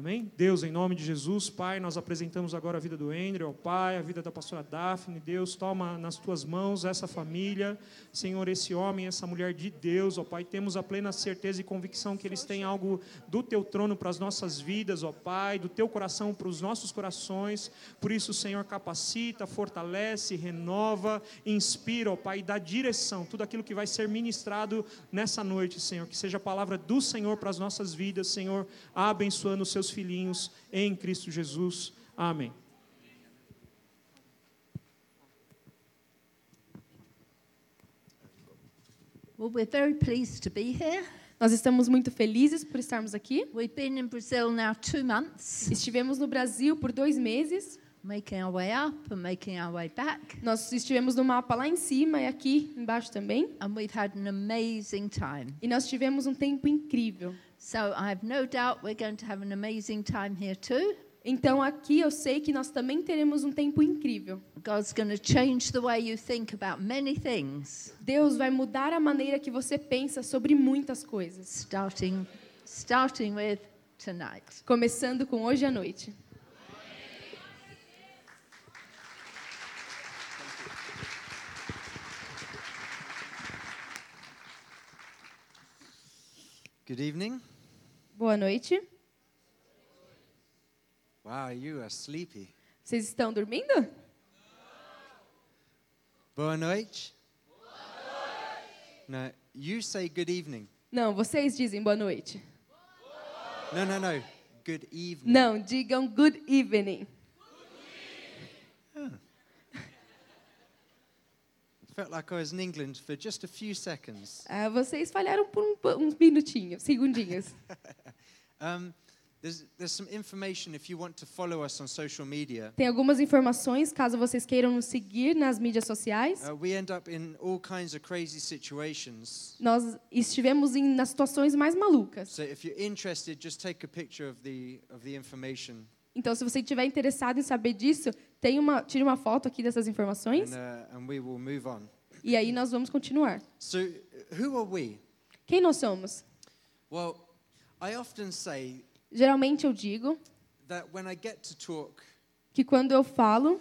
Amém? Deus, em nome de Jesus, Pai, nós apresentamos agora a vida do Andrew, ao Pai, a vida da pastora Daphne. Deus, toma nas tuas mãos essa família, Senhor, esse homem, essa mulher de Deus, ó Pai. Temos a plena certeza e convicção que eles têm algo do teu trono para as nossas vidas, ó Pai, do teu coração para os nossos corações. Por isso, Senhor, capacita, fortalece, renova, inspira, ó Pai, dá direção, tudo aquilo que vai ser ministrado nessa noite, Senhor. Que seja a palavra do Senhor para as nossas vidas, Senhor, abençoando os seus filhinhos em Cristo Jesus. Amém. Well, we're very pleased to be here. Nós estamos muito felizes por estarmos aqui. We've been in Brazil now two months, Estivemos no Brasil por dois meses. making our way up and making our way back, Nós estivemos no mapa lá em cima e aqui embaixo também. and we've had an amazing time. E nós tivemos um tempo incrível. So I have no doubt we're going to have an amazing time here too. Então aqui eu sei que nós também teremos um tempo incrível. God's going to change the way you think about many things, Deus vai mudar a maneira que você pensa sobre muitas coisas. starting, starting with tonight. Começando com hoje à noite. Good evening. Boa noite. Wow, you are sleepy. Vocês estão dormindo? Boa noite. No, you say good evening. Não, vocês dizem boa noite. No, no, no. Good evening. Não, digam good evening. Like I was in England for just a few seconds. Ah, vocês falharam por um, uns minutinhos, segundinhos. Um, there's, there's some information if you want to follow us on social media. Tem algumas informações, caso vocês queiram nos seguir nas mídias sociais. Uh, we end up in all kinds of crazy situations. Nós estivemos em, nas situações mais malucas. So if you're interested, just take a picture of the, of the information Então, se você estiver interessado em saber disso, tem uma, tire uma foto aqui dessas informações and, uh, e aí nós vamos continuar. So, who are we? Quem nós somos? Well, I often say Geralmente eu digo that when I get to talk, que quando eu falo,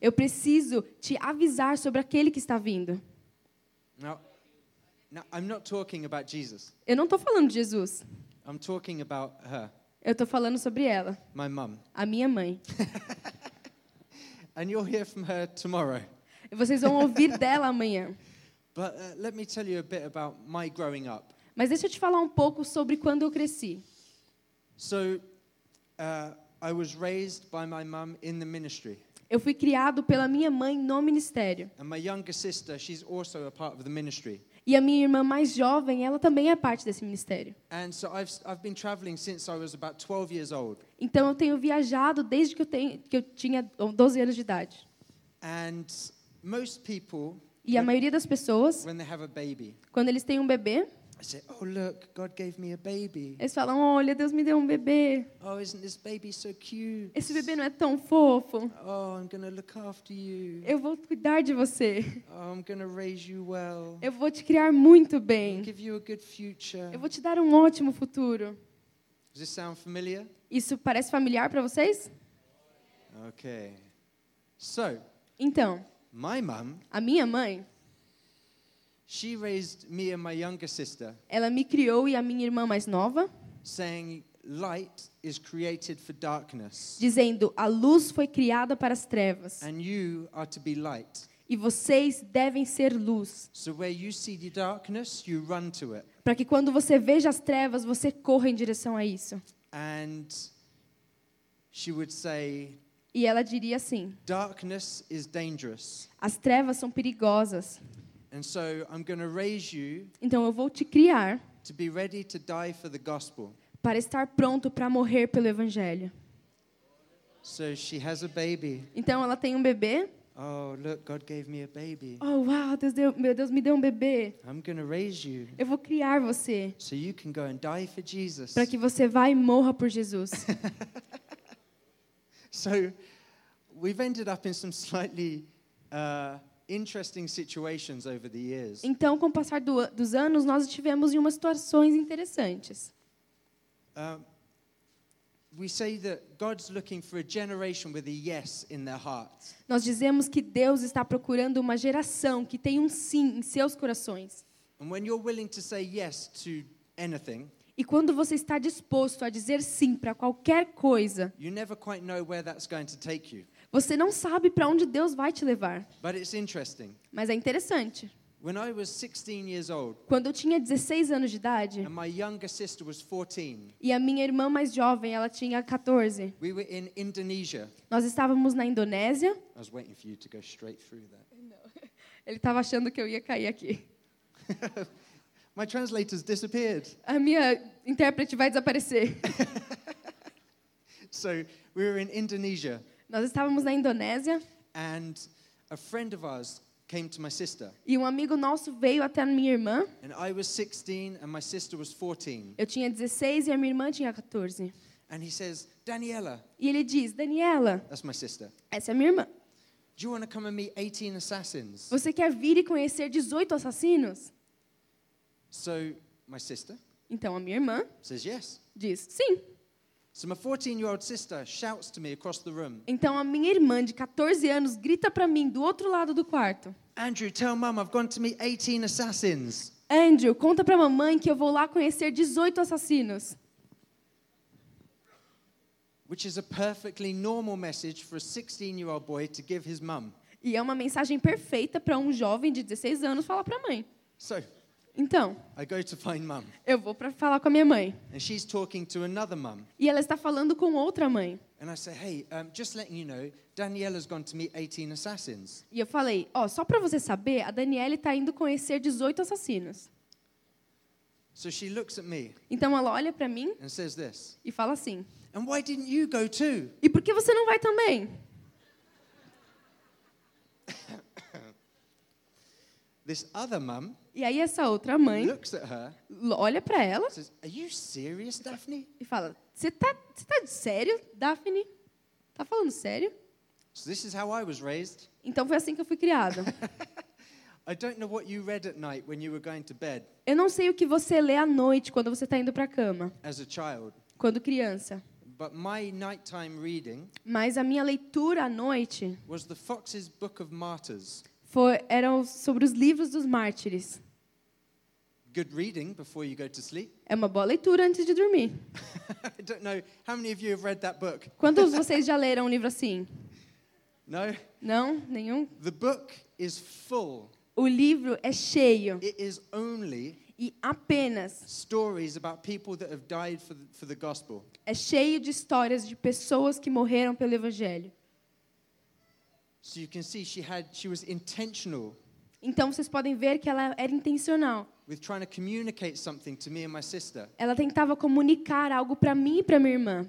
eu preciso te avisar sobre aquele que está vindo. Now, now. Eu não estou falando de Jesus, I'm talking about her, eu estou falando sobre ela, my mum. a minha mãe. And you'll hear from her tomorrow. E vocês vão ouvir dela amanhã. But uh, let me tell you a bit about my growing up. Mas deixa eu te falar um pouco sobre quando eu cresci. So, uh, I was raised by my mum in the ministry. Eu fui criado pela minha mãe no ministério. And my younger sister, she's also a part of the ministry. E a minha irmã mais jovem, ela também é parte desse ministério. And so I've, I've been traveling since I was about 12 years old. Então eu tenho viajado desde que eu, tenho, que eu tinha 12 anos de idade. And most people, E a maioria das pessoas, when they have a baby, quando eles têm um bebê, say, Oh, look, God gave me a baby. eles falam: Olha, Deus me deu um bebê. Oh, isn't this baby so cute? Esse bebê não é tão fofo. Oh, I'm to look after you. Eu vou cuidar de você. Oh, I'm to raise you well. Eu vou te criar muito bem. Give you a good future. Eu vou te dar um ótimo futuro. Does this sound familiar? Isso parece familiar para vocês? Okay. So, Então, my mum, a minha mãe, she raised me and my younger sister ela me criou e a minha irmã mais nova, saying light is created for darkness dizendo: a luz foi criada para as trevas and you are to be light. e vocês devem ser luz, So where you see the darkness, you run to it. para que quando você veja as trevas, você corra em direção a isso. And she would say, E ela diria assim: darkness is dangerous. as trevas são perigosas, so I'm going to raise you então eu vou te criar to be ready to die for the gospel. para estar pronto para morrer pelo evangelho. So she has a baby. Então ela tem um bebê. Oh, look, God gave me a baby. Oh, uau, Deus deu, meu Deus me deu um bebê. I'm going to raise you Eu vou criar você so you can go and die for Jesus. para que você vá e morra por Jesus. So we've ended up in some slightly uh, interesting situations over the years. Então, com o passar do dos anos, nós tivemos em umas situações interessantes. We say that God's looking for a generation with a yes in their hearts. Nós dizemos que Deus está procurando uma geração que tem um sim em seus corações. And when you're willing to say yes to anything, E quando você está disposto a dizer sim para qualquer coisa, you never quite know where that's going to take you. Você não sabe para onde Deus vai te levar. Mas é interessante. When I was 16 years old Quando eu tinha 16 anos de idade and my younger sister was 14, e a minha irmã mais jovem, ela tinha 14, we were in Indonesia. nós estávamos na Indonésia. Ele estava achando que eu ia cair aqui. My translators disappeared. A minha intérprete vai desaparecer. So we were in Indonesia, Nós estávamos na Indonésia and a friend of ours came to my sister. e um amigo nosso veio até a minha irmã. And I was 16 and my sister was 14. Eu tinha 16 e a minha irmã tinha 14. And he says, Daniela, E ele diz: Daniela, that's my sister, essa é a minha irmã. do you want to come and meet 18 assassins? Você quer vir e conhecer 18 assassinos? So my sister Então a minha irmã says yes. diz: sim. Então a minha irmã de 14 anos grita para mim do outro lado do quarto: Andrew, tell mum I've gone to meet 18 assassins. Andrew, conta para mamãe que eu vou lá conhecer 18 assassinos. Which is a perfectly normal message for a 16 year old boy to give his mum. E é uma mensagem perfeita para um jovem de 16 anos falar para a mãe. So Então, I go to find mum, eu vou para falar com a minha mãe. and she's talking to another mum. E ela está falando com outra mãe. And I say, hey, just letting you know, Daniela's gone to meet 18 assassins. E eu falei: ó, só para você saber, a Daniele está indo conhecer 18 assassinos. So she looks at me Então ela olha para mim and says this, e fala assim: and why didn't you go too? e por que você não vai também? This other mum E aí essa outra mãe olha para ela and says, Are you serious, Daphne? e fala: Você tá, você tá de sério, Daphne? Tá falando sério? So. Então foi assim que eu fui criada. I don't know what you read at night when you were going to bed Eu não sei o que você lê à noite quando você está indo para a cama, child, quando criança. but my nighttime reading Mas a minha leitura à noite was the Fox's Book of Martyrs. foi, eram sobre os livros dos mártires. Good reading before you go to sleep. É uma boa leitura antes de dormir. I don't know how many of you have read that book. Quantos de vocês já leram um livro assim? No? Não? Nenhum? The book is full. O livro é cheio It is only e apenas stories about people that have died for the, for the gospel. é cheio de histórias de pessoas que morreram pelo evangelho. So you can see she had she was intentional Então vocês podem ver que ela era intencional. with trying to communicate something to me and my sister. Ela tentava comunicar algo para mim e para minha irmã.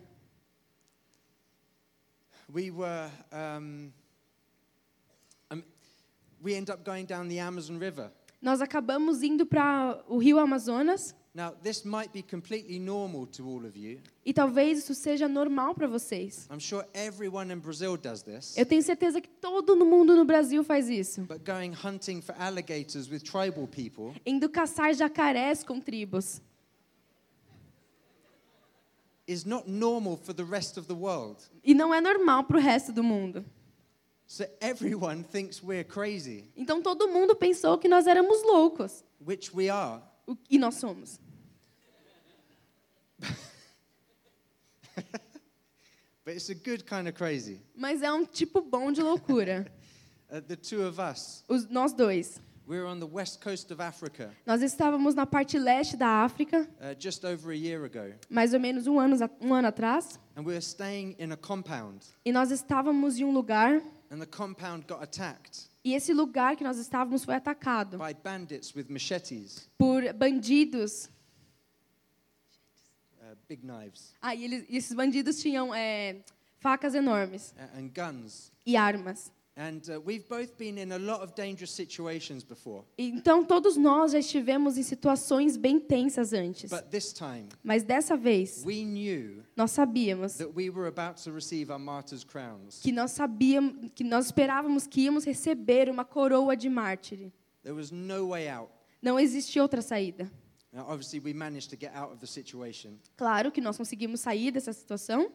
We were um, um, we end up going down the Amazon River. Nós acabamos indo para o Rio Amazonas Now, this might be completely normal to all of you. e talvez isso seja normal para vocês. I'm sure everyone in Brazil does this. Eu tenho certeza que todo mundo no Brasil faz isso. But going hunting for alligators with tribal people Indo caçar jacarés com tribos. is not normal for the rest of the world. E não é normal para o resto do mundo. So everyone thinks we're crazy, Então todo mundo pensou que nós éramos loucos. which we are. O- E nós somos. But it's a good kind of crazy. Mas é um tipo bom de loucura. Uh, the two of us, Os, nós dois. we were on the west coast of Africa Nós estávamos na parte leste da África, uh, just over a year ago, mais ou menos um ano, um ano atrás. and we were staying in a compound, E nós estávamos em um lugar, and the compound got attacked e esse lugar que nós estávamos foi atacado by bandits with machetes, por bandidos. Uh, big knives, Ah, e eles, esses bandidos tinham é, facas enormes and guns. e armas. And uh, we've both been in a lot of dangerous situations before. Então, todos nós já estivemos em situações bem tensas antes. But this time, Mas dessa vez, we knew nós sabíamos that we were about to receive our martyr's crowns. que nós sabíamos, que nós esperávamos que íamos receber uma coroa de mártir. There was no way out. Não existe outra saída. Now, obviously, we managed to get out of the situation, Claro que nós conseguimos sair dessa situação,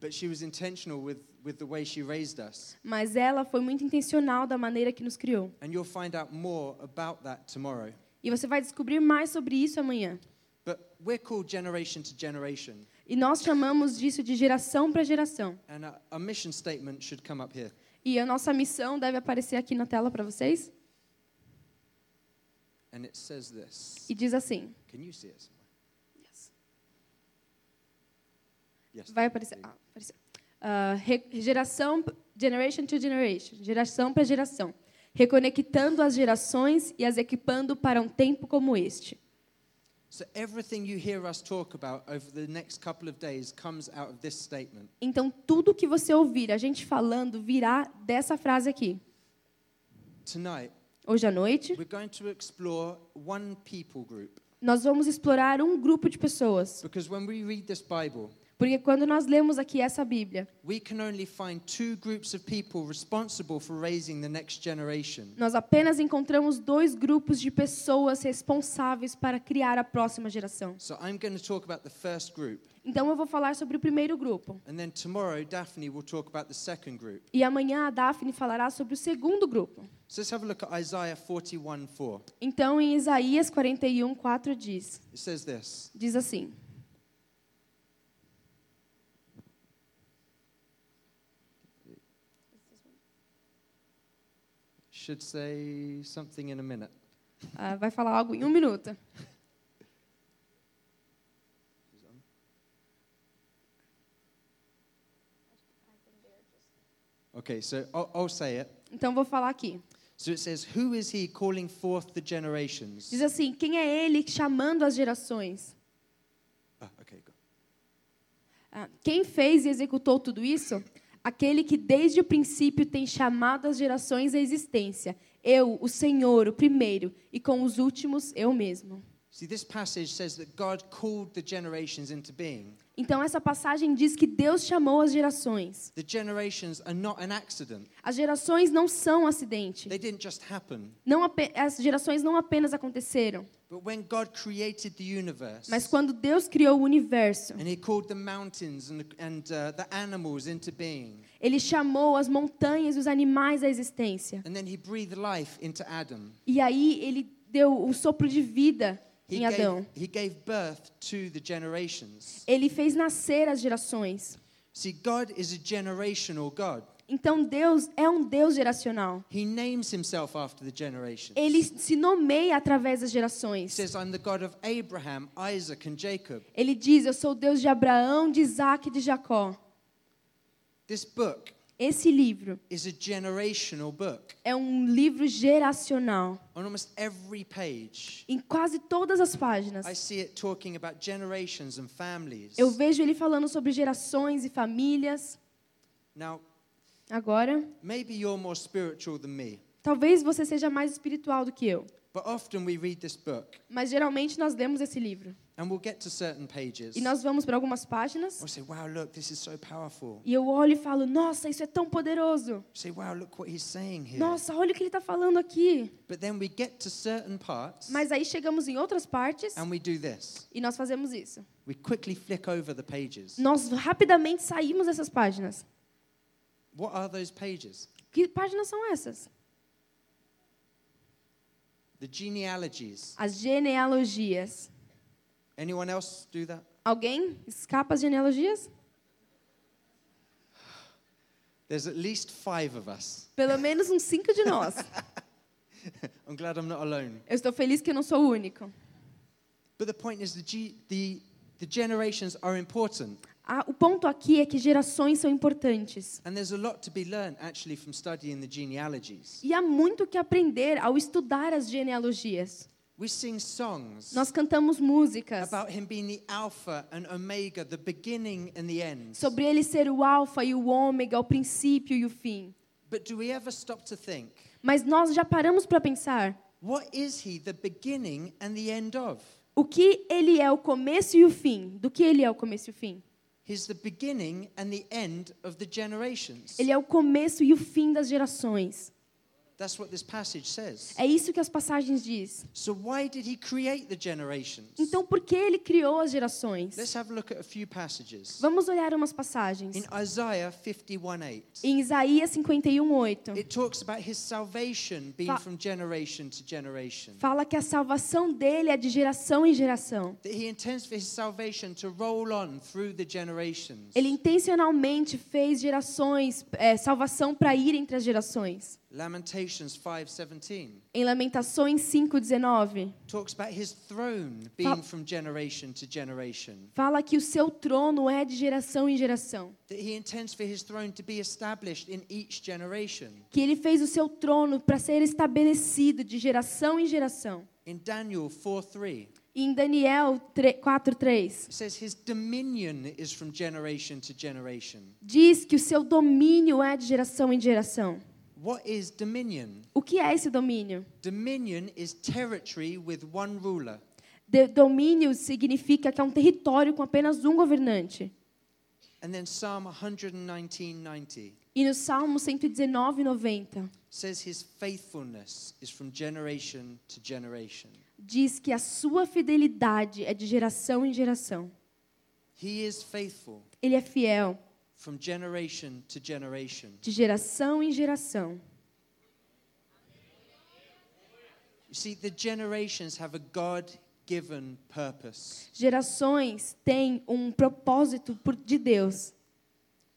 but she was intentional with, with the way she raised us. mas ela foi muito intencional da maneira que nos criou. And you'll find out more about that tomorrow. E você vai descobrir mais sobre isso amanhã. But we're called generation to generation. E nós chamamos disso de geração para geração. And our, our mission statement should come up here. E a nossa missão deve aparecer aqui na tela para vocês. And it says this. E diz assim: Can you see it? somewhere? Yes. vai aparecer. Ah, apareceu. Re- geração, generation to generation, geração para geração, reconectando as gerações e as equipando para um tempo como este. So everything you hear us talk about over the next couple of days comes out of this statement. Então, tudo que você ouvir a gente falando virá dessa frase aqui. Tonight, Hoje à noite, we're going to explore one people group. nós vamos explorar um grupo de pessoas. Because when we read this Bible, Porque quando nós lemos aqui essa Bíblia, we can only find two groups of people responsible for raising the next generation. nós apenas encontramos dois grupos de pessoas responsáveis para criar a próxima geração. So I'm going to talk about the first group. Então eu vou falar sobre o primeiro grupo. And then tomorrow, Daphne will talk about the second group. E amanhã a Daphne falará sobre o segundo grupo. So let's have a look at Isaiah 41 4. Então em Isaías 41, 4 diz, It says this diz assim: Should say something in a minute. ah, vai falar algo em um minuto. Okay, so I'll, I'll say it. Então vou falar aqui. So it says, Who is he calling forth the generations? Diz assim: quem é ele chamando as gerações? Ah, okay, go. Ah, quem fez e executou tudo isso? Aquele que desde o princípio tem chamado as gerações à existência. Eu, o Senhor, o primeiro, e com os últimos, eu mesmo. See, this passage says that God called the generations into being. Então, essa passagem diz que Deus chamou as gerações. The generations are not an accident, As gerações não são um acidente. they didn't just happen. Não as gerações não apenas aconteceram, But when God created the universe, mas quando Deus criou o universo, and he called the mountains and, and the animals into being, Ele chamou as montanhas e os animais à existência. and then he breathed life into Adam. E aí ele deu o sopro de vida em Adão. he gave birth to the generations. Ele fez nascer as gerações. See, God is a generational God. Então Deus é um Deus geracional. He names himself after the generations. Ele se nomeia através das gerações. says, I'm the God of Abraham, Isaac, and Jacob. Ele diz: Eu sou o Deus de Abraão, de Isaac e de Jacó. Esse livro is a generational book. é um livro geracional. On almost every page, Em quase todas as páginas, I see it talking about generations and families. eu vejo ele falando sobre gerações e famílias. Now, Agora, maybe you're more spiritual than me, talvez você seja mais espiritual do que eu, but often we read this book mas geralmente nós lemos esse livro we'll get to certain pages. e nós vamos para algumas páginas We'll say, wow, look, this is so powerful. e eu olho e falo: Nossa, isso é tão poderoso. We'll say, wow, look what he's saying here. Nossa, olha o que ele está falando aqui. But then we get to certain parts Mas aí chegamos em outras partes and we do this. e nós fazemos isso. We quickly flick over the pages. Nós rapidamente saímos dessas páginas. What are those pages? Que páginas são essas? The genealogies. As genealogias. Anyone else do that? Alguém escapa as genealogias? There's at least five of us. Pelo menos uns cinco de nós. I'm glad I'm not alone. Eu estou feliz que eu não sou o único. But the point is, the, G, the, the generations are important. Ah, o ponto aqui é que gerações são importantes. And there's a lot to be learned actually from studying the genealogies. E há muito que aprender ao estudar as genealogias. We sing songs Nós cantamos músicas about him being the Alpha and Omega, the beginning and the end. sobre ele ser o alfa e o ômega, o princípio e o fim. But do we ever stop to think, Mas nós já paramos para pensar what is he the beginning and the end of? o que ele é o começo e o fim. Do que ele é o começo e o fim? He's the beginning and the end of the generations. Ele é o começo e o fim das gerações. That's what this passage says. É isso que as passagens diz. So why did he create the generations? Então, por que ele criou as gerações? Let's have a look at a few passages. Vamos olhar umas passagens. In Isaiah 51:8, Em Isaías 51:8, it talks about his salvation being Fa- from generation to generation. fala que a salvação dele é de geração em geração. That he intends for his salvation to roll on through the generations. Ele intencionalmente fez gerações, é, salvação para ir entre as gerações. Lamentations 5:17 Em Lamentações 5:19, talks about his throne being from generation to generation. fala que o seu trono é de geração em geração. That he intends for his throne to be established in each generation. Que ele fez o seu trono para ser estabelecido de geração em geração. In Daniel 4:3 E em Daniel 4:3 it says his dominion is from generation to generation. diz que o seu domínio é de geração em geração. What is dominion? O que é esse domínio? Dominion is territory with one ruler. De- domínio significa que é um território com apenas um governante. And then Psalm 119:90 E no Salmo 119:90 says his faithfulness is from generation to generation. diz que a sua fidelidade é de geração em geração. He is faithful Ele é fiel from generation to generation. de geração em geração. You see, the generations have a God given purpose. Gerações têm um propósito de Deus.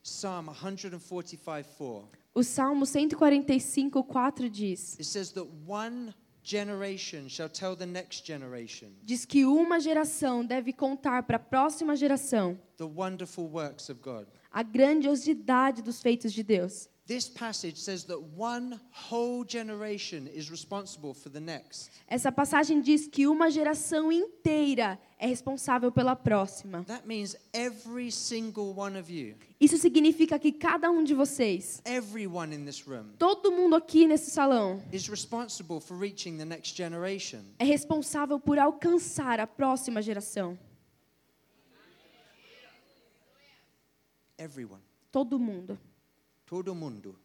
Psalm 145:4 O Salmo 145, 4 diz: it says that one generation shall tell the next generation Diz que uma geração deve contar para a próxima geração the wonderful works of God. a grandiosidade dos feitos de Deus. This passage says that one whole generation is responsible for the next. Essa passagem diz que uma geração inteira é responsável pela próxima. That means every single one of you, Isso significa que cada um de vocês, everyone in this room, todo mundo aqui nesse salão, is responsible for reaching the next generation. é responsável por alcançar a próxima geração. Everyone. Todo mundo. Todo mundo.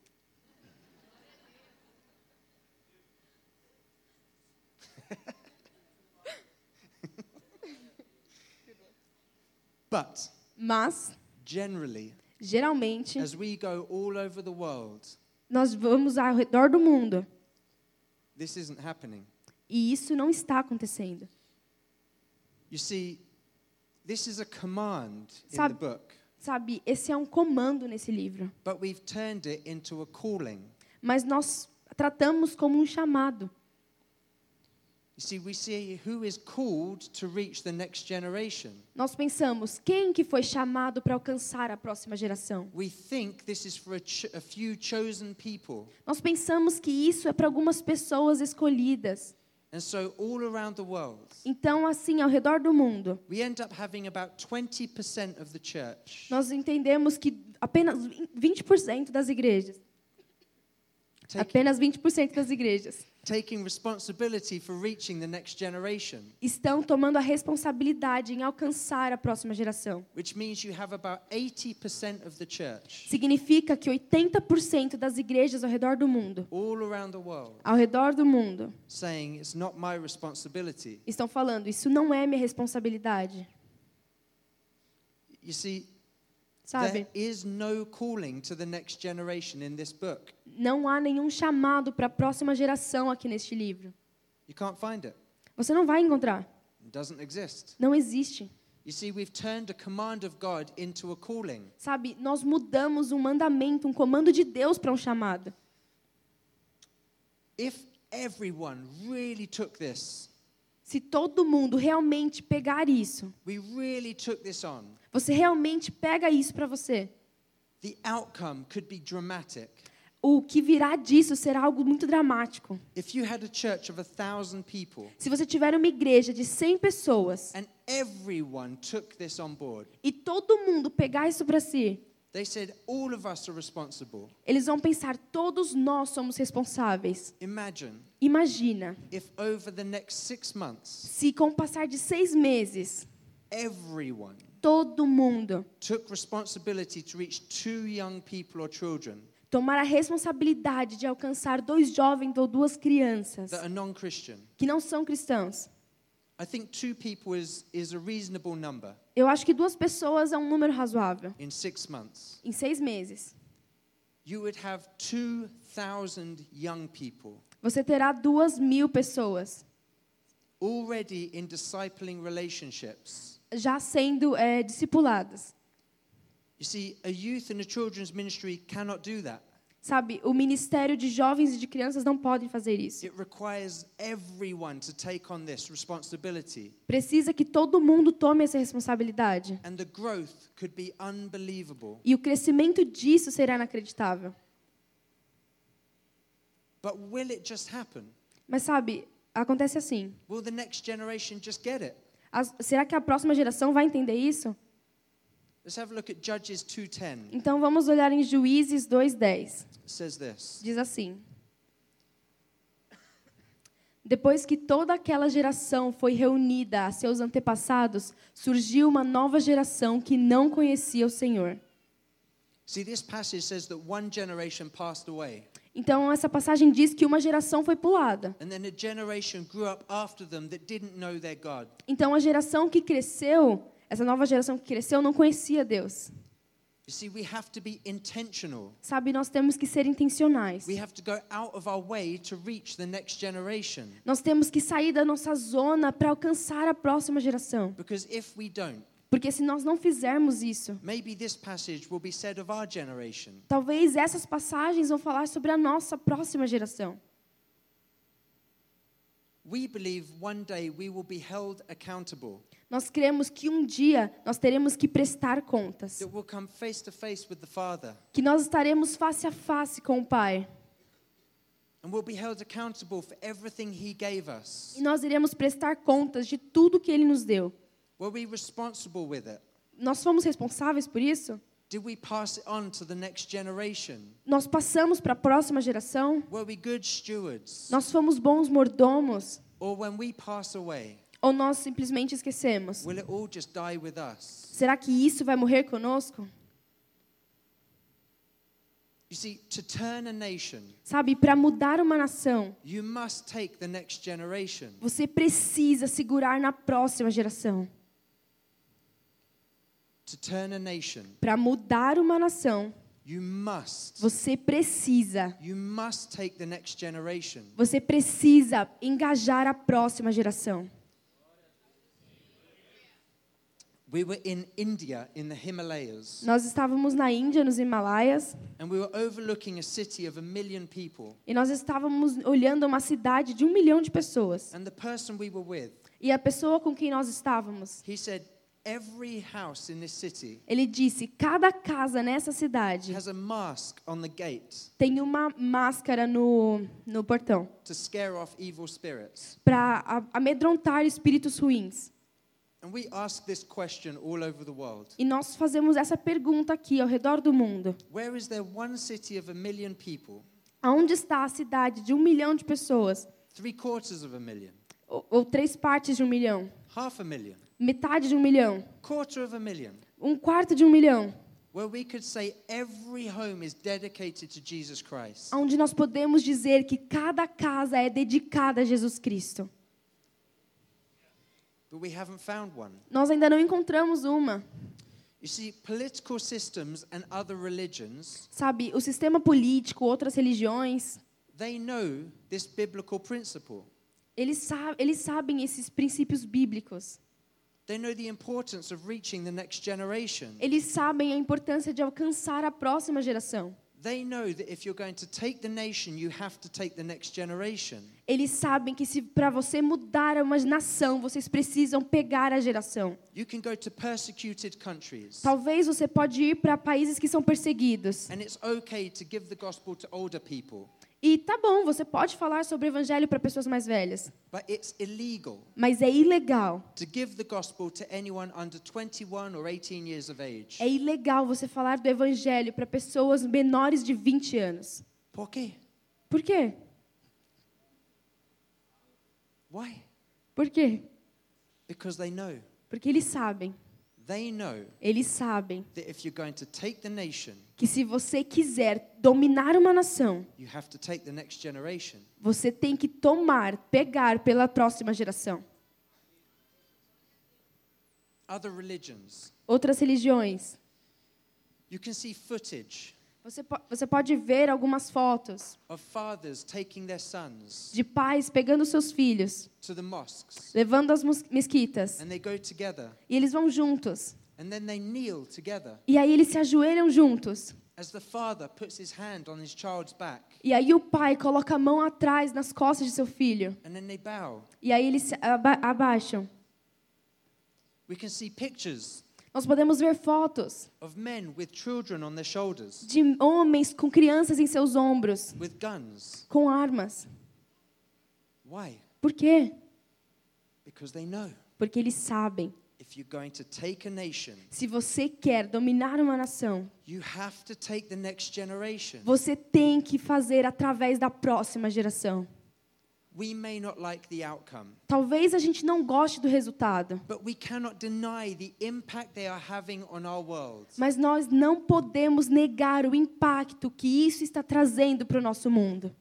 but Mas, generally, geralmente, as we go all over the world, nós vamos ao redor do mundo this isn't happening. e isso não está acontecendo. You see, this is a command in Sabe- the book, Sabe, esse é um comando nesse livro, but we've turned it into a calling. mas nós tratamos como um chamado. Nós pensamos, quem que foi chamado para alcançar a próxima geração? Nós pensamos que isso é para algumas pessoas escolhidas. And so, all around the world, Então, assim, ao redor do mundo, we end up having about 20% of the church nós entendemos que apenas 20% das igrejas, apenas 20% das igrejas taking responsibility for reaching the next generation, estão tomando a responsabilidade em alcançar a próxima geração. which means you have about 80% of the church Significa que 80% das igrejas ao redor do mundo, all around the world ao redor do mundo, saying, It's not my responsibility. estão falando: isso não é minha responsabilidade. You see, Sabe? there is no calling to the next generation in this book. Não há nenhum chamado para a próxima geração aqui neste livro. You can't find it, Você não vai encontrar. it doesn't exist. Não existe. You see, we've turned a command of God into a calling. Sabe, nós mudamos um mandamento, um comando de Deus para um chamado. If everyone really took this, Se todo mundo realmente pegar isso, we really took this on, você realmente pega isso para você, the outcome could be dramatic. o que virá disso será algo muito dramático. If you had a church of a thousand people Se você tiver uma igreja de 100 pessoas and everyone took this on board, e todo mundo pegar isso para si, said, all of us are responsible. Eles vão pensar, todos nós somos responsáveis. Imagine Imagina, if over the next six months, se com o passar de seis meses, everyone todo mundo took responsibility to reach two young people or children tomar a responsabilidade de alcançar dois jovens ou duas crianças that are que não são cristãos. Eu acho que duas pessoas é um número razoável. in six months. Em seis meses, You would have 2,000 young people você terá duas mil pessoas already in discipling relationships. já sendo é, discipuladas. You see, a youth and a children's ministry cannot do that. Sabe, o ministério de jovens e de crianças não podem fazer isso. It requires everyone to take on this responsibility. Precisa que todo mundo tome essa responsabilidade. And the growth could be unbelievable. E o crescimento disso será inacreditável. But will it just happen? Mas sabe, acontece assim. Will the next generation just get it? As- será que a próxima geração vai entender isso? Então vamos olhar em Juízes 2:10. It says this. Diz assim: Depois que toda aquela geração foi reunida a seus antepassados, surgiu uma nova geração que não conhecia o Senhor. See, this passage says that one generation passed away, Então essa passagem diz que uma geração foi pulada. and then a generation grew up after them that didn't know their God. Então a geração que cresceu, essa nova geração que cresceu não conhecia Deus. You see, we have to be intentional. Sabe, nós temos que ser intencionais. We have to go out of our way to reach the next generation. Nós temos que sair da nossa zona para alcançar a próxima geração. Because if we don't, Porque se nós não fizermos isso, maybe this passage will be said of our generation. talvez essas passagens vão falar sobre a nossa próxima geração. We believe one day we will be held accountable, Nós cremos que um dia nós teremos que prestar contas, que nós estaremos face a face com o Pai and we'll be held accountable for everything He gave us. e nós iremos prestar contas de tudo que Ele nos deu. Were we responsible with it? Nós fomos responsáveis por isso? Did we pass it on to the next generation? Nós passamos para a próxima geração? Were we good stewards? Nós fomos bons mordomos? Or when we pass away, Ou nós simplesmente esquecemos? Será que isso vai morrer conosco? Sabe, para mudar uma nação, você precisa segurar na próxima geração. Para mudar uma nação, você precisa, você precisa engajar a próxima geração. We were in India in the Himalayas, Nós estávamos na Índia, nos Himalaias, and we were overlooking a city of a million people. e nós estávamos olhando uma cidade de um milhão de pessoas. And the person we were with, E a pessoa com quem nós estávamos, he said, Every house in this city ele disse: cada casa nessa cidade has a mask on the gate tem uma máscara no, no portão to scare off evil spirits. para amedrontar espíritos ruins. E nós fazemos essa pergunta aqui ao redor do mundo: Where is there one city of a million people, aonde está a cidade de um milhão de pessoas? three quarters of a million, Ou, ou três partes de um milhão? half a million, Metade de um milhão? quarter of a million, Um quarto de um milhão? where we could say every home is dedicated to Jesus Christ? Onde nós podemos dizer que cada casa é dedicada a Jesus Cristo? But we haven't found one. Nós ainda não encontramos uma. You see, political systems and other religions, Sabe, o sistema político, outras religiões, they know this biblical principle. eles, sa eles sabem esses princípios bíblicos. They know the importance of reaching the next generation. Eles sabem a importância de alcançar a próxima geração. They know that if you're going to take the nation, you have to take the next generation. Eles sabem que se para você mudar uma nação, vocês precisam pegar a geração. You can go to persecuted countries, Talvez você pode ir para países que são perseguidos. and it's okay to give the gospel to older people. E tá bom, você pode falar sobre o evangelho para pessoas mais velhas, But it's illegal mas é ilegal. to give the gospel to anyone under 21 or 18 years of age. É ilegal você falar do evangelho para pessoas menores de 20 anos. Por quê? Por quê? Why? Por quê? Because they know. Porque eles sabem, eles sabem that if you're going to take the nation, que se você quiser dominar uma nação, you have to take the next generation. você tem que tomar, pegar pela próxima geração. Other religions, Outras religiões. you can see footage Você, po- você pode ver algumas fotos of fathers taking their sons de pais pegando seus filhos, to the mosques levando às mesquitas, and they go together e eles vão juntos. E aí eles se ajoelham juntos. as the father puts his hand on his child's back E aí o pai coloca a mão atrás nas costas de seu filho. and then they bow. E aí eles se aba abaixam. We can see pictures Nós podemos ver fotos of men with children on their shoulders de homens com crianças em seus ombros, with guns. com armas. Why? Por quê? Because they know Porque eles sabem. if you're going to take a nation, Se você quer dominar uma nação, you have to take the next generation. você tem que fazer através da próxima geração. Talvez a gente não goste do resultado, but we cannot deny the impact they are having on our world. mas nós não podemos negar o impacto que isso está trazendo para o nosso mundo.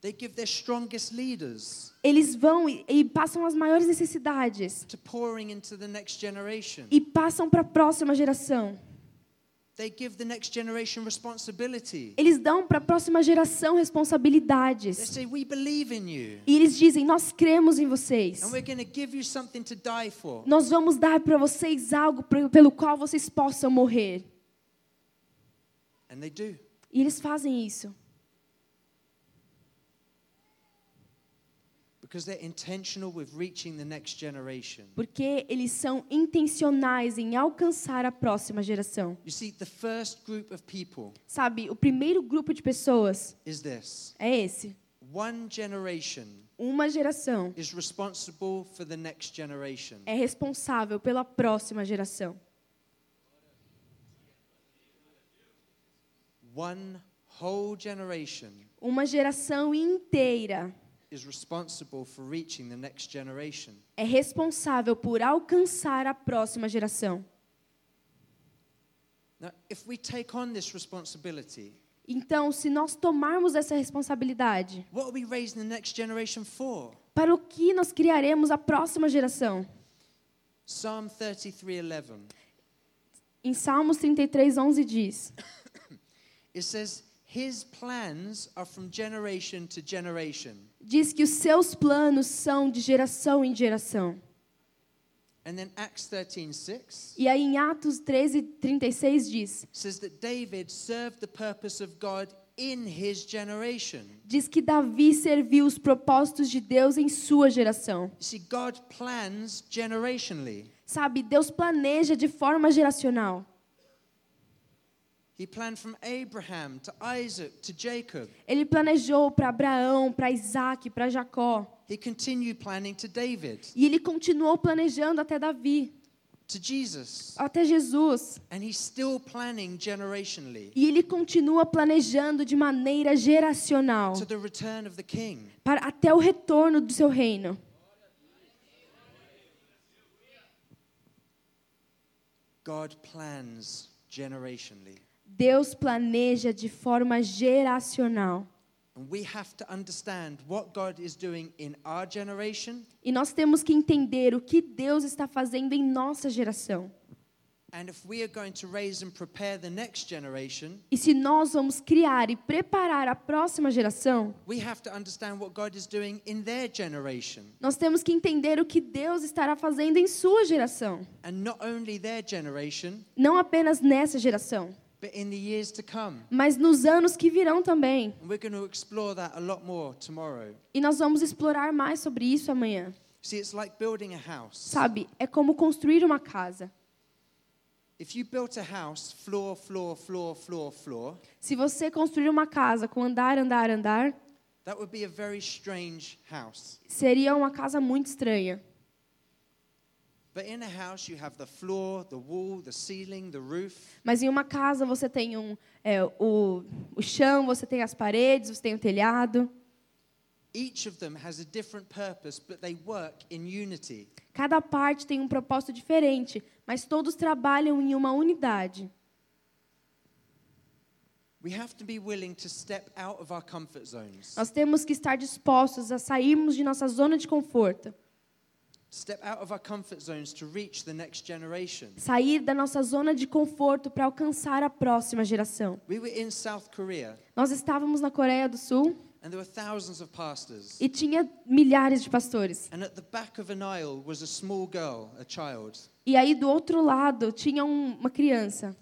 They give their strongest leaders Eles vão e, e passam as maiores necessidades to pouring into the next generation. e passam para a próxima geração. Eles dão para a próxima geração They responsabilidades. say, We believe in you, E eles dizem: Nós cremos em vocês. and we're going to give you something to die for. Nós vamos dar para vocês algo pelo qual vocês possam morrer. And they do. E eles fazem isso. Because they're intentional with reaching the next generation. Porque eles são intencionais em alcançar a próxima geração. You see, the first group of people Sabe, o primeiro grupo de pessoas is this é esse. one generation Uma geração is responsible for the next generation. é responsável pela próxima geração. One whole generation Uma geração inteira is responsible for reaching the next generation. é responsável por alcançar a próxima geração. Now, if we take on this responsibility, Então, se nós tomarmos essa responsabilidade, what are we raising the next generation for? para o que nós criaremos a próxima geração? Psalm 33:11. Em Salmos 33, 11 diz: It says, "His plans are from generation to generation." Diz que os seus planos são de geração em geração. And then Acts 13:6 E aí em Atos 13, 36 diz: says that David served the purpose of God in his generation. diz que Davi serviu os propósitos de Deus em sua geração. You see, God plans generationally. Sabe, Deus planeja de forma geracional. He planned from Abraham to Isaac to Jacob. Ele planejou para Abraão, para Isaac, para Jacó. He continued planning to David, E ele continuou planejando até Davi, to Jesus. até Jesus. And he's still planning generationally E ele continua planejando de maneira geracional to the return of the king. para até o retorno do seu reino. God plans generationally. Deus planeja de forma geracional. E nós temos que entender o que Deus está fazendo em nossa geração. And if we are going to raise and prepare the next generation, E se nós vamos criar e preparar a próxima geração, we have to understand what God is doing in their generation. nós temos que entender o que Deus estará fazendo em sua geração. And not only their generation, Não apenas nessa geração, but in the years to come. mas nos anos que virão também. And we're going to explore that a lot more tomorrow. E nós vamos explorar mais sobre isso amanhã. See, it's like building a house. Sabe, é como construir uma casa. if you built a house, floor, floor, floor, floor, floor, Se você construir uma casa com andar, andar, andar, that would be a very strange house. seria uma casa muito estranha. Mas em uma casa você tem um, é, o, o chão, você tem as paredes, você tem o telhado. Each of them has a different purpose, but they work in unity. Cada parte tem um propósito diferente, mas todos trabalham em uma unidade. We have to be willing to step out of our comfort zones, Nós temos que estar dispostos a sairmos de nossa zona de conforto, sair da nossa zona de conforto para alcançar a próxima geração. We were in South Korea, Nós estávamos na Coreia do Sul and there were thousands of pastors. e tinha milhares de pastores. And at the back of an aisle was a small girl, a child. E aí do outro lado tinha um- uma criança.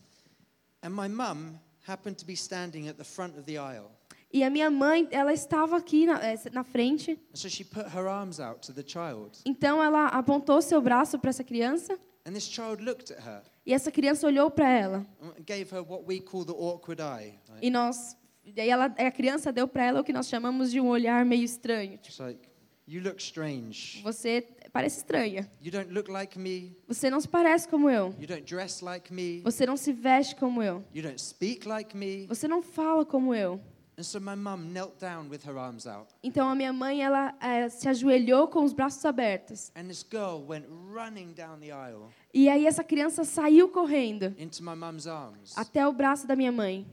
And my mum happened to be standing at the front of the aisle. E a minha mãe, ela estava aqui na, eh, na frente. So she put her arms out to the child. Então ela apontou seu braço para essa criança And this child looked at her e essa criança olhou para ela. and gave her what we call the awkward eye. E nós, daí ela, a criança deu para ela o que nós chamamos de um olhar meio estranho. Tipo, like, you look strange. você parece estranha. You don't look like me. Você não se parece como eu. You don't dress like me. Você não se veste como eu. You don't speak like me. Você não fala como eu. And so my mum knelt down with her arms out. Então a minha mãe ela eh, se ajoelhou com os braços abertos. And this girl went running down the aisle E aí essa criança saiu correndo into my mum's arms. até o braço da minha mãe.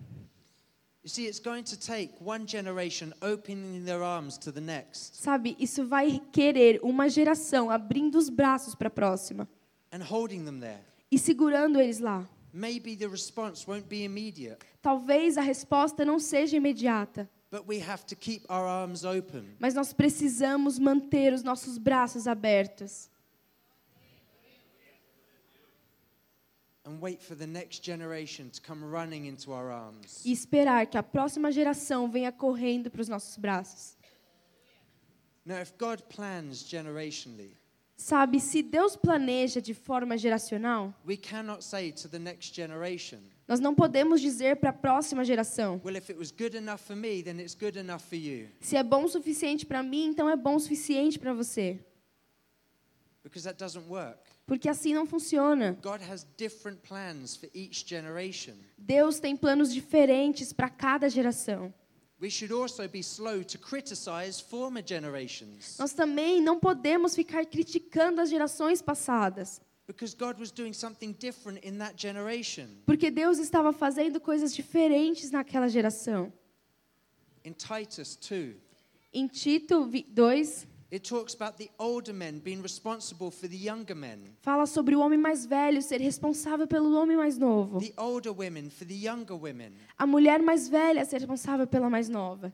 You see, it's going to take one generation opening their arms to the next Sabe, isso vai querer uma geração abrindo os braços para a próxima and holding them there. e segurando eles lá. Maybe the response won't be immediate, Talvez a resposta não seja imediata, but we have to keep our arms open. mas nós precisamos manter os nossos braços abertos and wait for the next generation to come running into our arms. e esperar que a próxima geração venha correndo para os nossos braços. Now, if God plans generationally, Sabe, se Deus planeja de forma geracional, we cannot say to the next generation, nós não podemos dizer para a próxima geração: well, me, se é bom o suficiente para mim, então é bom o suficiente para você. Because that doesn't work. Porque assim não funciona. Deus tem planos diferentes para cada geração. We should also be slow to criticize former generations. Nós também não podemos ficar criticando as gerações passadas, Because God was doing something different in that generation. porque Deus estava fazendo coisas diferentes naquela geração. In Titus 2, Em Tito vi- 2, it talks about the older men being responsible for the younger men, fala sobre o homem mais velho ser responsável pelo homem mais novo, the older women for the younger women. a mulher mais velha ser responsável pela mais nova.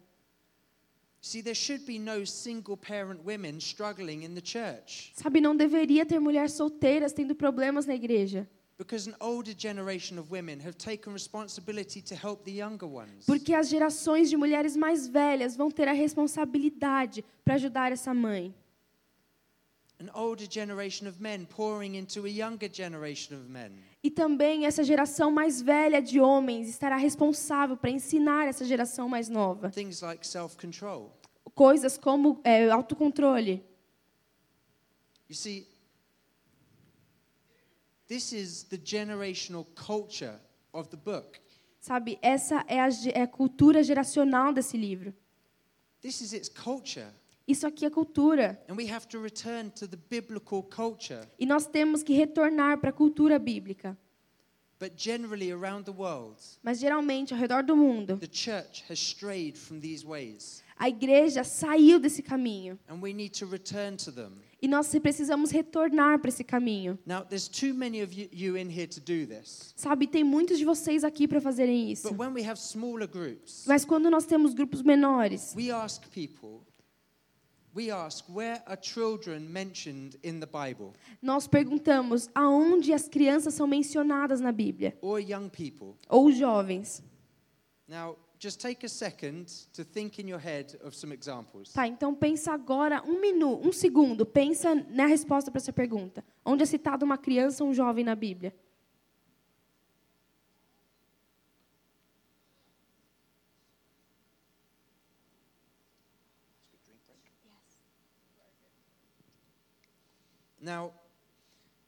See, there should be no single parent women struggling in the church Sabe, não deveria ter mulheres solteiras tendo problemas na igreja, because an older generation of women have taken responsibility to help the younger ones. porque as gerações de mulheres mais velhas vão ter a responsabilidade para ajudar essa mãe. An older generation of men pouring into a younger generation of men. E também essa geração mais velha de homens estará responsável para ensinar essa geração mais nova Things like self control. coisas como é, autocontrole. You see, this is the generational culture of the book. Sabe, essa é a, é a cultura geracional desse livro. This is its culture. Isso aqui é cultura. And we have to return to the biblical culture. E nós temos que retornar para a cultura bíblica. But generally around the world, Mas geralmente, ao redor do mundo, the church has strayed from these ways. a igreja saiu desse caminho. And we need to return to them. E nós precisamos retornar para esse caminho. Now, there's too many of you, you in here to do this. Sabe, tem muitos de vocês aqui para fazerem isso. But when we have smaller groups, Mas quando nós temos grupos menores, we ask people, ask, where are children mentioned in the Bible? nós perguntamos aonde as crianças são mencionadas na Bíblia, Or young people? ou jovens. Now, just take a second to think in your head of some examples. Tá, então pensa agora um minuto, um segundo, pensa na resposta para essa pergunta. Onde é citada uma criança ou um jovem na Bíblia? Now,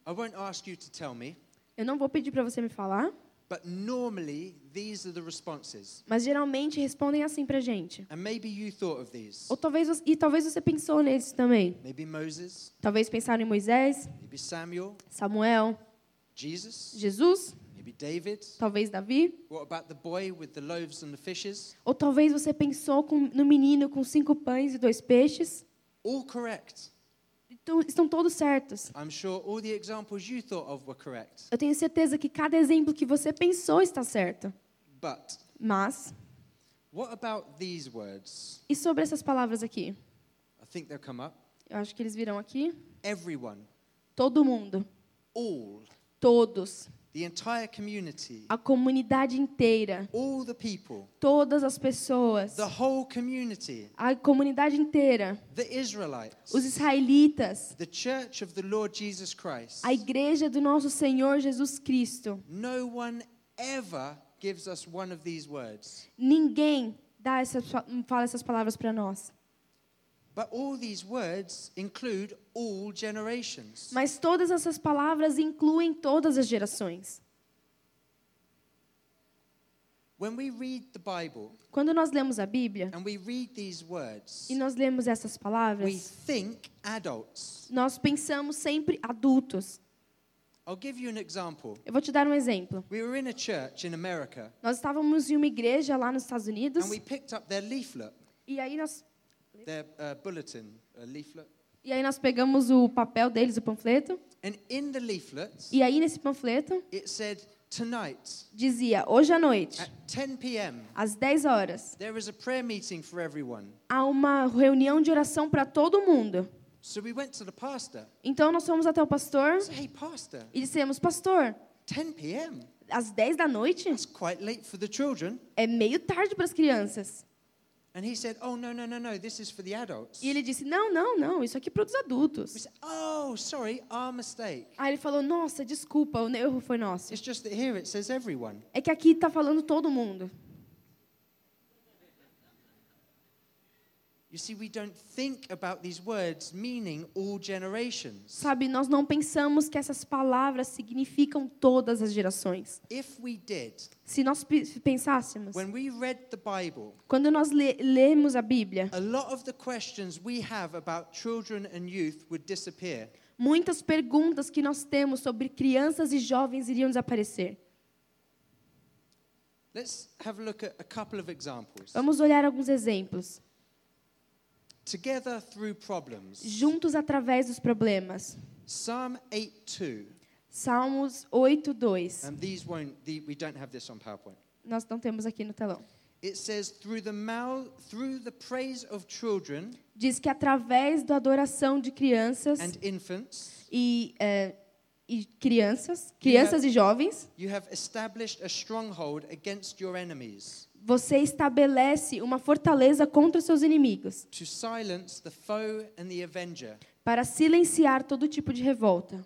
I won't ask you to tell me, Eu não vou pedir para você me falar, but normally these are the responses. mas geralmente respondem assim pra gente. And maybe you thought of these. Ou talvez você- e talvez você pensou neles também. Maybe Moses, Talvez pensaram em Moisés, maybe Samuel, Samuel, Jesus, Jesus, maybe David. talvez Davi, What about the boy with the loaves and the fishes? ou talvez você pensou com- no menino com cinco pães e dois peixes. All correct. Estão todos certos. I'm sure all the examples you thought of were correct. Eu tenho certeza que cada exemplo que você pensou está certo. But Mas, what about these words? e sobre essas palavras aqui? I think they'll come up. Eu acho que eles virão aqui. Everyone, Todo mundo, all, todos, the entire community, a comunidade inteira, all the people, todas as pessoas, the whole community, a comunidade inteira, the Israelites, os israelitas, the church of the Lord Jesus Christ. a igreja do nosso Senhor Jesus Cristo. No one ever gives us one of these words. Ninguém dá essas, fala essas palavras para nós. But all these words include all generations. Mas todas essas palavras incluem todas as gerações. When we read the Bible Quando nós lemos a Bíblia and we read these words, e nós lemos essas we palavras, think adults. nós pensamos sempre adultos. I'll give you an example. Eu vou te dar um exemplo. We were in a church in America Nós estávamos em uma igreja lá nos Estados Unidos and we picked up their leaflet, e aí nós their uh, bulletin, a leaflet. e aí nós pegamos o papel deles, o panfleto, And in the leaflet, e aí nesse panfleto it said, Tonight dizia: hoje à noite, at 10 p.m., às 10 horas, there is a prayer meeting for everyone. há uma reunião de oração para todo mundo. So we went to the pastor. Então nós fomos até o pastor said, Hey, pastor, e dissemos: Pastor, 10 p.m. às 10 da noite That's quite late for the children. é meio tarde para as crianças. E ele disse: Não, não, não, isso aqui é para os We adultos. said, Oh, sorry, our mistake. Aí ele falou: Nossa, desculpa, o erro foi nosso. It's just that here it says everyone. É que aqui está falando todo mundo. You see, we don't think about these words meaning all generations. Sabe, nós não pensamos que essas palavras significam todas as gerações. If we did, Se nós pe- pensássemos, when we read the Bible, quando nós le lemos a Bíblia, a lot of the questions we have about children and youth would disappear. muitas perguntas que nós temos sobre crianças e jovens iriam desaparecer. Let's have a look at a couple of examples. Vamos olhar alguns exemplos. Together through problems. Juntos através dos problemas. Psalm 8:2. Salmos 8, 2. And these won't the, we don't have this on PowerPoint. Nós não temos aqui no telão. It says through the mouth through the praise of children Diz que através da adoração de crianças and infants e, é, e crianças, crianças e jovens, you have established a stronghold against your enemies você estabelece uma fortaleza contra os seus inimigos, to silence the foe and the avenger. para silenciar todo tipo de revolta.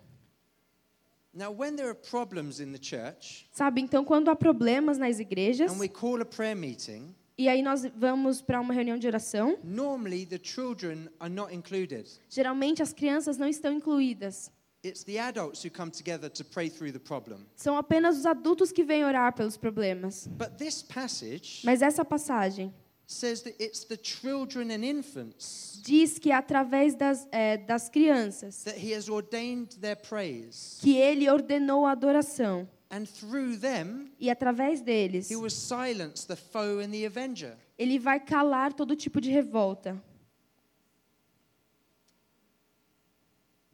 Now when there are problems in the church Sabe, então quando há problemas nas igrejas, and we call a prayer meeting, e aí nós vamos para uma reunião de oração, normally the children are not included. geralmente as crianças não estão incluídas. It's the adults who come together to pray through the problem. São apenas os adultos que vêm orar pelos problemas. But this passage Mas essa passagem says that it's the children and infants diz que é através das, é, das crianças that he has ordained their praise. que ele ordenou a adoração. And through them, E através deles, he will silence the foe and the avenger. ele vai calar todo tipo de revolta.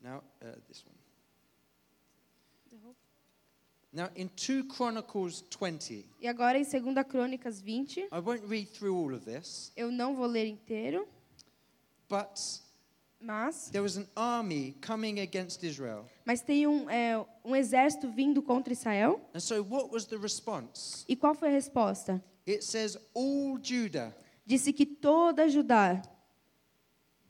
Now, uh, this one. Now, in 2 Chronicles 20, E agora em 2 Crônicas 20, I won't read through all of this, eu não vou ler inteiro, but mas there was an army coming against Israel. mas tem um, é, um exército vindo contra Israel. And so, what was the response? E qual foi a resposta? It says, All Judah. Disse que toda Judá,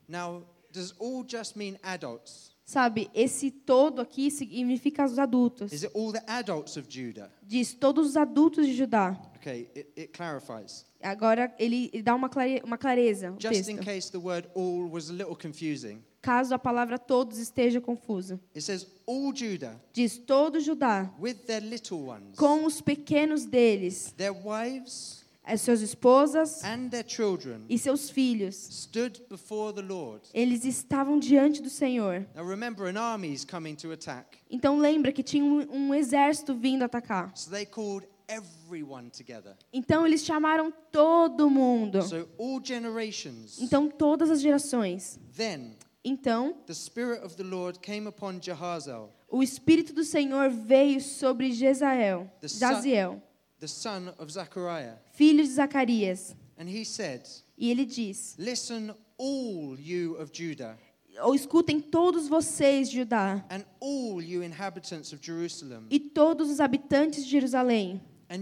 Now, does all just mean adults? Sabe, esse todo aqui significa os adultos. Is it all the adults of Judah? Diz todos os adultos de Judá. Okay, it, it clarifies. Agora ele ele dá uma, clare, uma clareza, just in case the word all was a little confusing. caso a palavra todos esteja confusa. It says, All Judah, Diz todo Judá, with their little ones, com os pequenos deles, their wives, as suas esposas and their children, e seus filhos. stood before the Lord. Eles estavam diante do Senhor. Now remember, an army is coming to attack. Então lembra que tinha um, um exército vindo atacar. So they called everyone together. Então eles chamaram todo mundo. So all generations. Então todas as gerações. Then Então the Spirit of the Lord came upon Jehazel, o espírito do Senhor veio sobre Jezael, Jaziel, the son of Zechariah, filho de Zacarias, and he said, e ele diz: Listen, all you of Judah, Ou escutem todos vocês, Judá, and all you inhabitants of Jerusalem, e todos os habitantes de Jerusalém,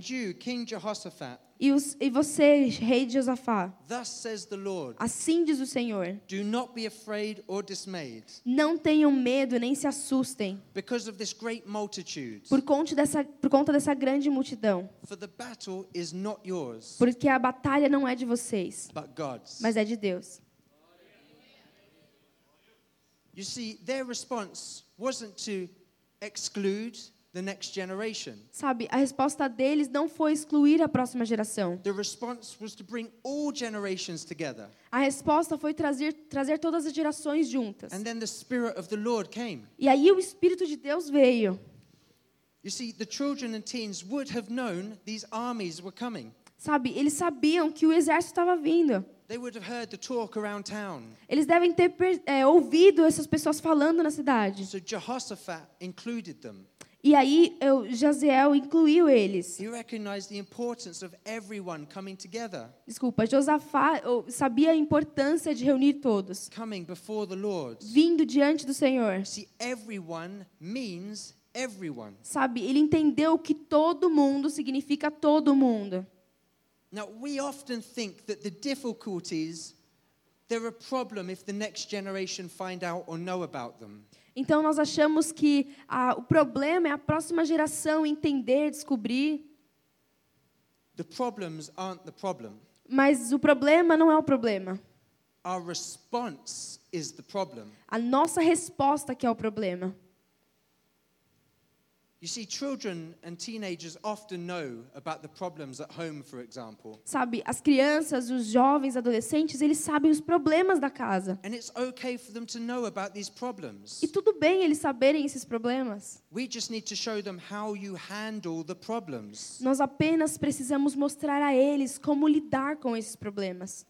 you, King Jehoshaphat, e, os, e você, rei Josafá. thus says the Lord, Assim diz o Senhor: do not be afraid or dismayed Não tenham medo nem se assustem because of this great multitude, por conta dessa, por conta dessa grande multidão, for the battle is not yours, porque a batalha não é de vocês, but God's. mas é de Deus. You see, their response wasn't to exclude the next generation. Sabe, a resposta deles não foi excluir a próxima geração. The response was to bring all generations together. A resposta foi trazer, trazer todas as gerações juntas. And then the Spirit of the Lord came. E aí o Espírito de Deus veio. You see, the children and teens would have known these armies were coming. Sabe, eles sabiam que o exército estava vindo. They would have heard the talk around town. Eles devem ter é, ouvido essas pessoas falando na cidade. So Jehoshaphat included them. E aí eu, Jaziel incluiu eles. He recognized the importance of everyone coming together, Desculpa, Josafá sabia a importância de reunir todos, vindo diante do Senhor. See, everyone means everyone. Sabe, ele entendeu que todo mundo significa todo mundo. Now, we often think that the difficulties, they're a problem if the next generation find out or know about them. Então nós achamos que ah, o problema é a próxima geração entender, descobrir, The problems aren't the problem. mas o problema não é o problema. Our response is the problem. A nossa resposta que é o problema. You see, children and teenagers often know about the problems at home, for example. Sabe, as crianças, os jovens, adolescentes, eles sabem os problemas da casa. And it's okay for them to know about these problems. E tudo bem eles saberem esses problemas. We just need to show them how you handle the problems. Nós apenas precisamos mostrar a eles como lidar com esses problemas.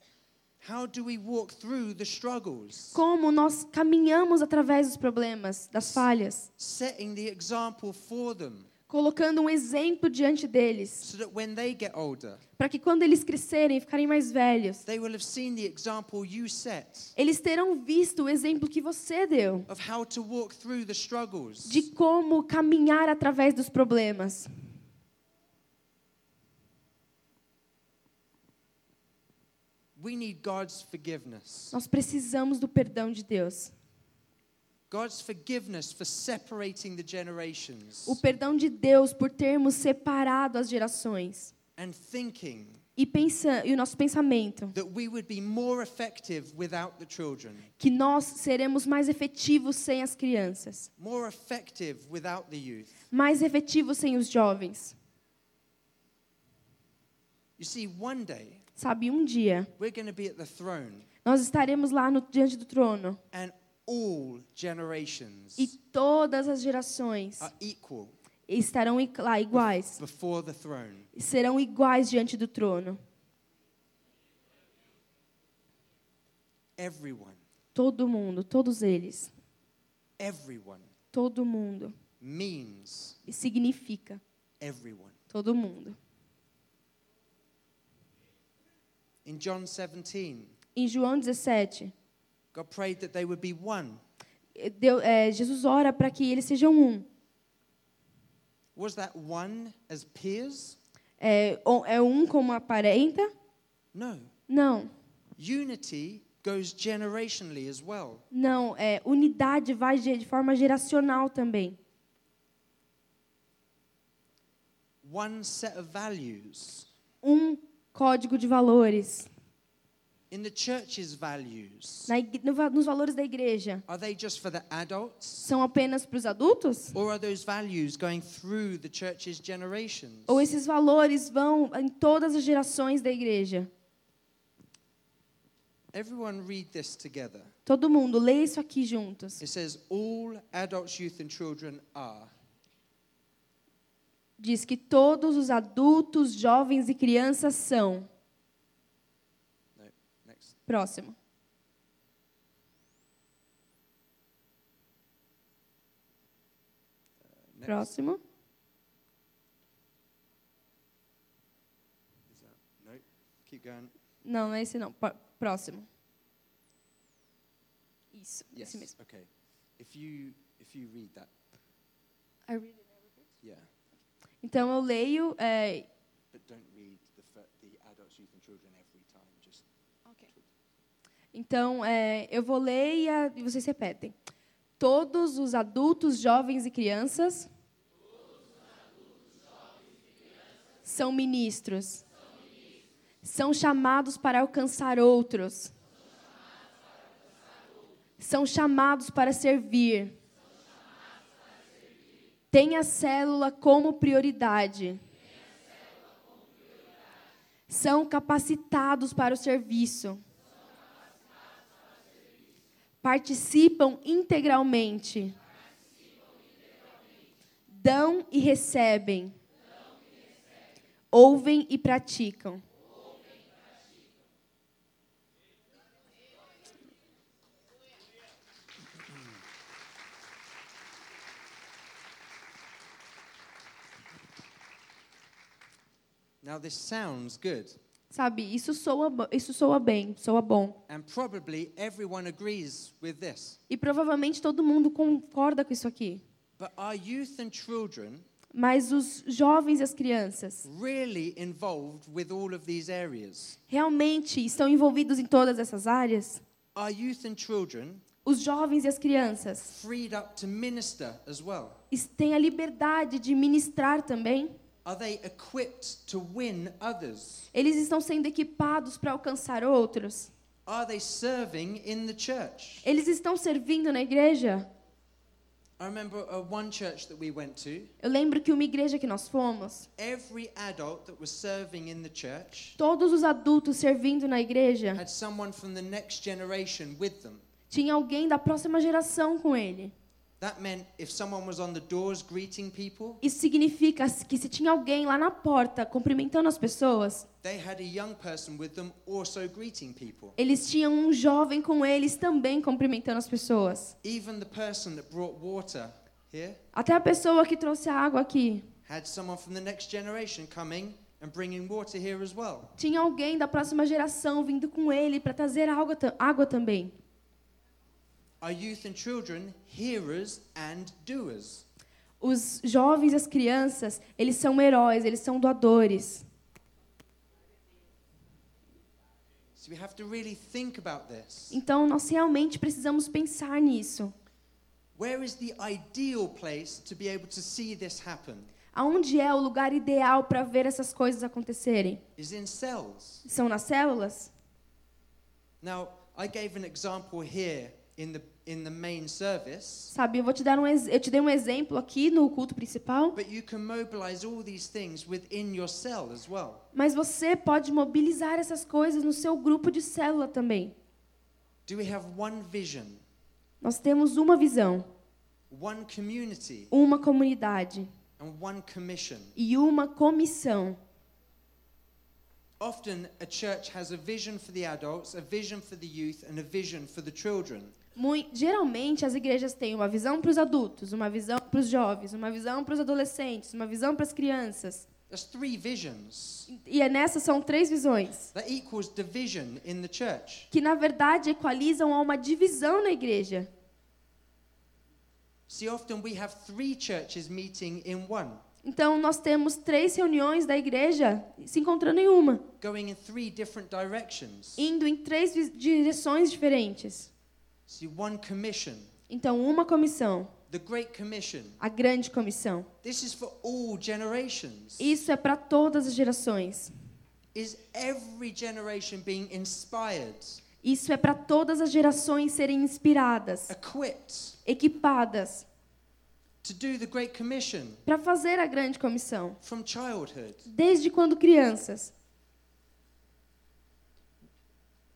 Como nós caminhamos através dos problemas, das falhas, Setting the example for them. Colocando um exemplo diante deles, so that when they get older, para que quando eles crescerem e ficarem mais velhos, they will have seen the example you set eles terão visto o exemplo que você deu. of how to walk through the struggles. de como caminhar através dos problemas. We need God's forgiveness. Nós precisamos do perdão de Deus. God's forgiveness for separating the generations O perdão de Deus por termos separado as gerações. and thinking E, pensa, e o nosso pensamento, that we would be more effective without the children, que nós seremos mais efetivos sem as crianças, more effective without the youth. mais efetivos sem os jovens. You see, one day Sabe, um dia. Nós estaremos lá no, diante do trono. e todas as gerações estarão lá iguais, serão iguais diante do trono. Everyone, Todo mundo, todos eles, todo mundo. E significa todo mundo. In John 17, Em João 17, God prayed that they would be one. Deu- eh, Jesus ora para que eles sejam um. Was that one as peers? É, é um como aparenta? No. Não. Unity goes generationally as well. Não, é, unidade vai de, de forma geracional também. One set of values. Um código de valores, In the church's values, na no nos valores da igreja, are they just for the adults? são apenas para os adultos? Or are those values going through the church's generations? Ou esses valores vão em todas as gerações da igreja? Everyone read this together. Todo mundo, lê isso aqui juntos. It says, All adults, youth, and children are. Diz que todos os adultos, jovens e crianças são. Próximo. Próximo. Não, não é esse não. Próximo. Isso, Yes. esse mesmo. Okay. If you if you read that, yeah, Então eu leio. é, Então é, eu vou ler e, a- e vocês repetem. Todos os adultos, jovens e crianças. São ministros. São chamados para alcançar outros. São chamados para servir. Tem a célula como prioridade. São capacitados para o serviço. Participam integralmente. Dão e recebem. Ouvem e praticam. Now this sounds good, Sabe, isso soa, isso soa bem, soa bom. and probably everyone agrees with this. E provavelmente todo mundo concorda com isso aqui. But are youth and children Mas os jovens e as crianças really involved with all of these areas? realmente estão envolvidos em todas essas áreas? Are youth and children Os jovens e as crianças freed up to minister as well? têm a liberdade de ministrar também? Are they equipped to win others? Eles estão sendo equipados para alcançar outros? Are they serving in the church? Eles estão servindo na igreja? I remember uh, one church that we went to. Eu lembro que uma igreja que nós fomos, Every adult that was serving in the church todos os adultos servindo na igreja, had someone from the next generation with them. tinha alguém da próxima geração com ele. That meant if someone was on the doors greeting people, Isso significa que se tinha alguém lá na porta cumprimentando as pessoas, they had a young person with them also greeting people. eles tinham um jovem com eles também cumprimentando as pessoas. Even the person that brought water here Até a pessoa que trouxe a água aqui, had someone from the next generation coming and bringing water here as well. tinha alguém da próxima geração vindo com ele para trazer água, água também. Are youth and children hearers and doers? Os jovens e as crianças, eles são heróis, eles são doadores. So we have to really think about this. Então, nós realmente precisamos pensar nisso. Where is the ideal place to be able to see this happen? Aonde é o lugar ideal para ver essas coisas acontecerem? Is in cells. São nas células? Now, I gave an example here in the in the main service, Sabe, eu vou te dar um eu te dei um exemplo aqui no culto principal, but you can mobilize all these things within your cell as well. mas você pode mobilizar essas coisas no seu grupo de célula também. Do we have one vision, Nós temos uma visão, one community, uma comunidade and one commission? e uma comissão. Often a church has a vision for the adults, a vision for the youth, and a vision for the children. Geralmente as igrejas têm uma visão para os adultos, uma visão para os jovens, uma visão para os adolescentes, uma visão para as crianças. Three visions. E é nessas são três visões That equals division in the church. que na verdade equalizam a uma divisão na igreja. See, often we have three churches meeting in one, Então nós temos três reuniões da igreja se encontrando em uma, going in three different directions. indo em três direções diferentes. See, one commission, Então uma comissão, the Great Commission. a grande comissão. This is for all generations. Isso é para todas as gerações. is every generation being inspired, Isso é para todas as gerações serem inspiradas, equipped equipadas, to do the Great Commission para fazer a grande comissão, from childhood. desde quando crianças. We've met many older people on the mission field,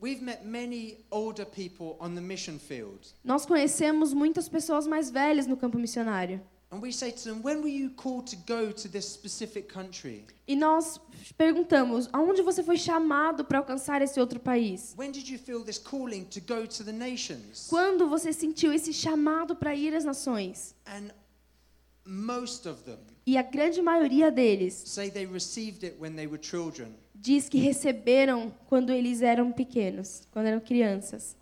Nós conhecemos muitas pessoas mais velhas no campo missionário. and we say to them, When were you called to go to this specific country? E nós perguntamos: aonde você foi chamado para alcançar esse outro país? When did you feel this calling to go to the nations? Quando você sentiu esse chamado para ir às nações? And most of them E a grande maioria deles say they received it when they were children. diz que receberam quando eles eram pequenos, quando eram crianças.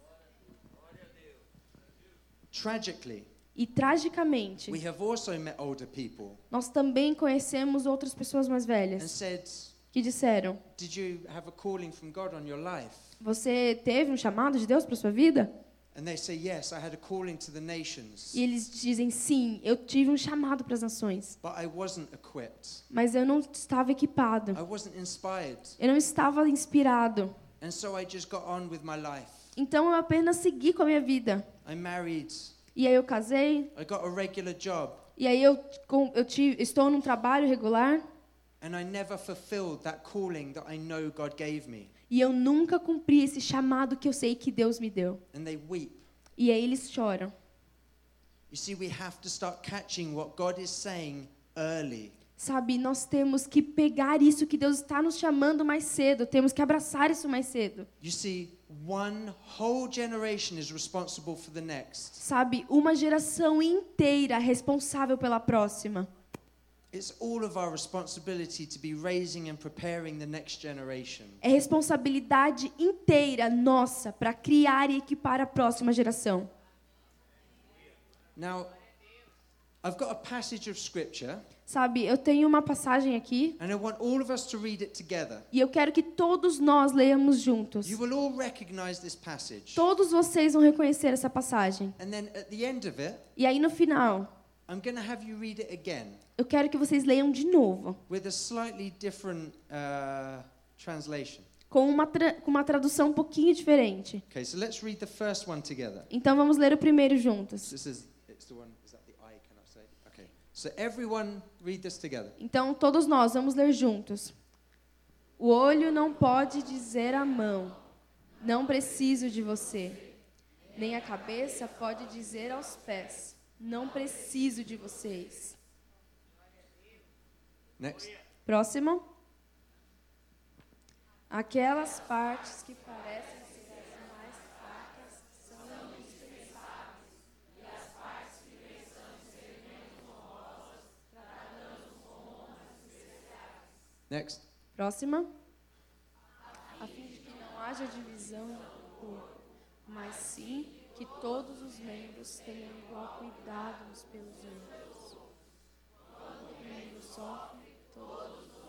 E tragicamente, we have also met older people nós também conhecemos outras pessoas mais and velhas said, que disseram: Did you have a calling from God on your life? Você teve um chamado de Deus para sua vida? And they say, Yes, I had a calling to the nations, E eles dizem: Sim, eu tive um chamado para as nações, but I wasn't equipped. mas eu não estava equipado. I wasn't inspired. Eu não estava inspirado. And so I just got on with my life. Então eu apenas segui com a minha vida. I married. E aí eu casei, I got a regular job. e aí eu, eu tive, estou num trabalho regular, And I never fulfilled that calling that I know God gave me. E eu nunca cumpri esse chamado que eu sei que Deus me deu. And they weep. E aí eles choram. You see, we have to start catching what God is saying early. Sabe, nós temos que pegar isso que Deus está nos chamando mais cedo, temos que abraçar isso mais cedo. You see, one whole generation is responsible for the next. Sabe, uma geração inteira responsável pela próxima. É responsabilidade inteira nossa para criar e equipar a próxima geração. Now, I've got a passage of scripture, Sabe, eu tenho uma passagem aqui and I want all of us to read it together. e eu quero que todos nós leiamos juntos. You will all recognize this passage. Todos vocês vão reconhecer essa passagem. And then at the end of it, E aí no final, I'm going to have you read it again eu quero que vocês leiam de novo, with a slightly different uh, translation. com uma, com uma tradução um pouquinho diferente. Okay, so let's read the first one together. Então vamos ler o primeiro juntos. This is it's the one. Is that the I? Can I say? Okay. So everyone read this together. Então todos nós vamos ler juntos. O olho não pode dizer à mão: Não preciso de você. Nem a cabeça pode dizer aos pés: Não preciso de vocês. Next. Próximo. Aquelas partes que parecem ser as mais fracas são indispensáveis. E as partes que ser menos honrosas, tratando com honras especiais. Next. Próxima. A fim de que não haja divisão no corpo, mas sim que todos os membros tenham igual cuidado uns pelos outros. Quando um membro sofre, todos os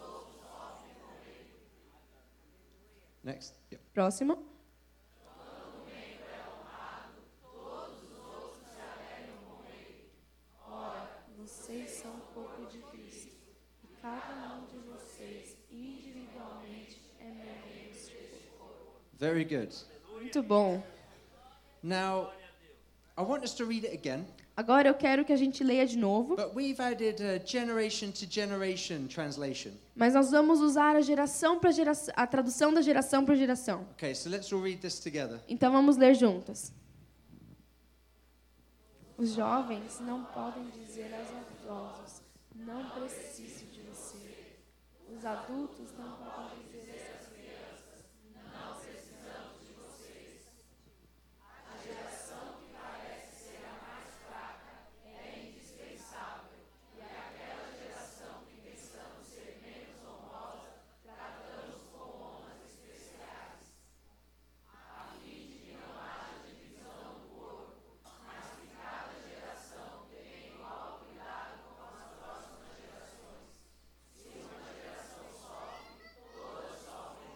Next. Yep. Próximo. Ora, vocês são um pouco de Cristo, e cada um de vocês, individualmente, é membro deste corpo. Very good. Muito bom. Now, I want us to read it again, Agora eu quero que a gente leia de novo, but we've added a generation to generation translation. mas nós vamos usar a geração para geração, a tradução da geração para geração. Okay, so let's all read this together. Então vamos ler juntos. Os jovens não podem dizer aos idosos: não preciso de você. Os adultos não podem dizer às crianças: não precisamos de vocês. A geração que parece ser a mais fraca é indispensável. E aquela geração que pensamos ser menos honrosa, tratamos com honras especiais. A fim de que não haja divisão no corpo, mas que cada geração tenha igual cuidado com as próximas gerações. Se uma geração sofre, todas sofrem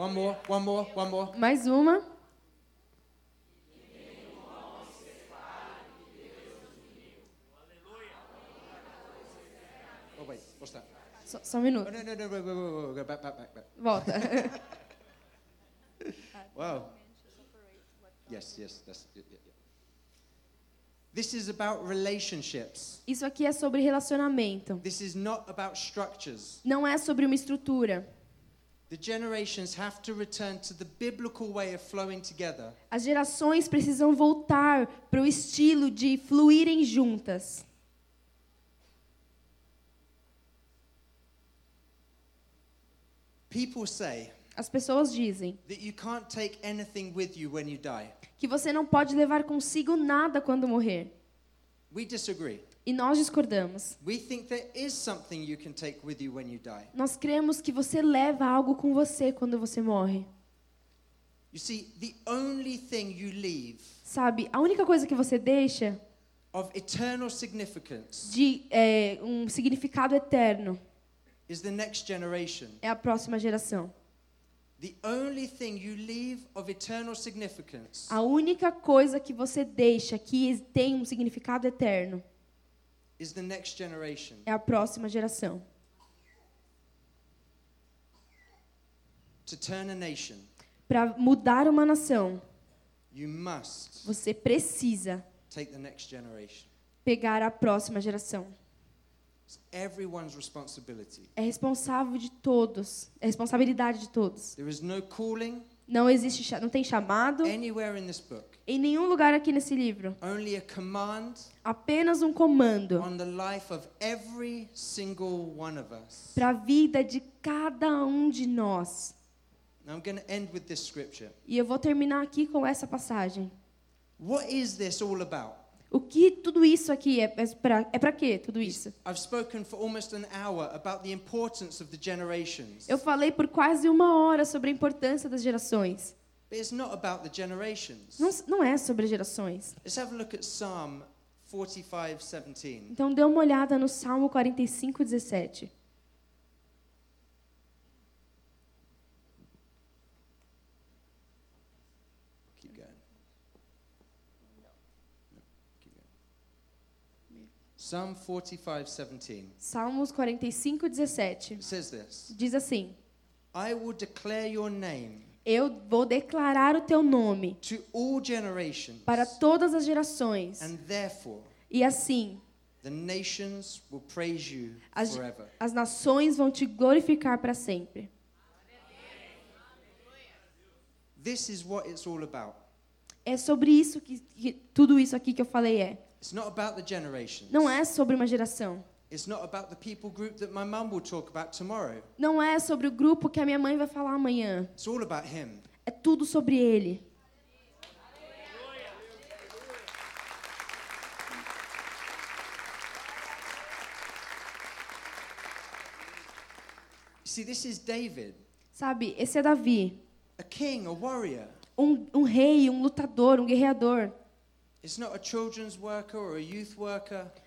One more, one more, one more. Mais uma. Oh, wait, what's that? Só, só um minuto. wait, wait. Go back, back, back, back. Volta. Wow. Yes, yes, that's yeah, yeah. This is about relationships. Isso aqui é sobre relacionamento. This is not about structures. Não é sobre uma estrutura. As gerações precisam voltar para o estilo de fluírem juntas. People say As pessoas dizem that you can't take anything with you when you die. que você não pode levar consigo nada quando morrer. We disagree. E nós discordamos. Nós cremos que você leva algo com você quando você morre. You see, the only thing you leave Sabe, a única coisa que você deixa of eternal significance de é, um significado eterno is the next generation. é a próxima geração. The only thing you leave of eternal significance A única coisa que você deixa que tem um significado eterno is the next generation. É a próxima geração. To turn a nation, Para mudar uma nação, you must você precisa take the next generation. pegar a próxima geração. It's everyone's responsibility. É responsável de todos, é responsabilidade de todos. There is no calling Não existe, não tem chamado anywhere in this book, em nenhum lugar aqui nesse livro. only a command Apenas um comando on the life of every single one of us. para a vida de cada um de nós. Now I'm going to end with this scripture. E eu vou terminar aqui com essa passagem. What is this all about? O que tudo isso aqui é para é para quê? Tudo isso? Eu falei por quase uma hora sobre a importância das gerações. But it's not about the generations. Não, não é sobre gerações. Let's have a look at Psalm 45, 17. Então dê uma olhada no Salmo 45, 17. Keep going. No, keep going. Psalm 45, 17. Salmos 45, 17. It says this Diz assim: I will declare your name Eu vou declarar o teu nome to all generations, para todas as gerações. and therefore E assim, the nations will praise you as, forever. as nações vão te glorificar para sempre. This is what it's all about. É sobre isso que, que tudo isso aqui que eu falei é. It's not about the generations. Não é sobre uma geração. It's not about the people group that my mum will talk about tomorrow. Não é sobre o grupo que a minha mãe vai falar amanhã. It's all about Him. É tudo sobre ele. See, this is David, Sabe, esse é Davi, a king, a warrior. um, um rei, um lutador, um guerreador.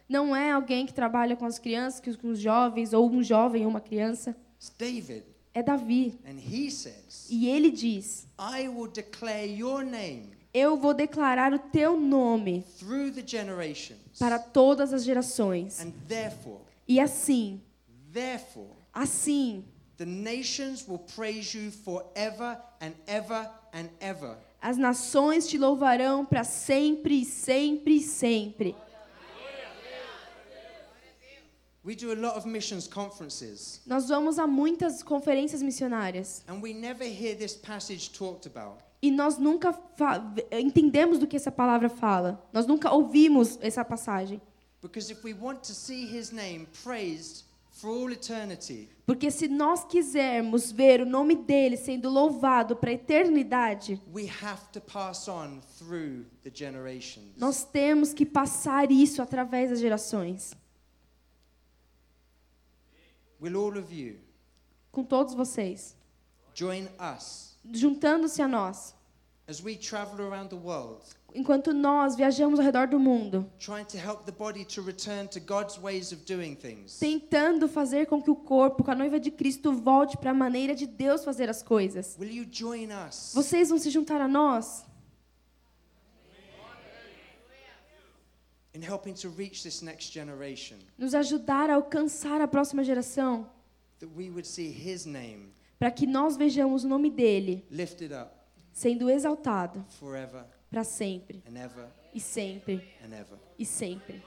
Não é alguém que trabalha com as crianças, que- com os jovens, ou um jovem ou uma criança. It's David. É Davi. And he says, E ele diz: I will declare your name Eu vou declarar o teu nome through the generations. para todas as gerações. And therefore, E assim, therefore, assim, the nations will praise you forever and ever and ever. As nações te louvarão para sempre, sempre, sempre. We do a lot of missions conferences, Nós vamos a muitas conferências missionárias and we never hear this passage talked about. e nós nunca entendemos do que essa palavra fala. Nós nunca ouvimos essa passagem. Because if we want to see his name praised Porque se nós quisermos ver o nome dele sendo louvado para a eternidade, we have to pass on through the generations. nós temos que passar isso através das gerações. Will all of you Com todos vocês, join us juntando-se a nós, as we travel around the world, enquanto nós viajamos ao redor do mundo, tentando fazer com que o corpo, com a noiva de Cristo, volte para a maneira de Deus fazer as coisas. will you join us? Vocês vão se juntar a nós? In helping to reach this next generation? nos ajudar a alcançar a próxima geração, That we would see His name para que nós vejamos o nome dele sendo exaltado forever para sempre. E sempre. E sempre.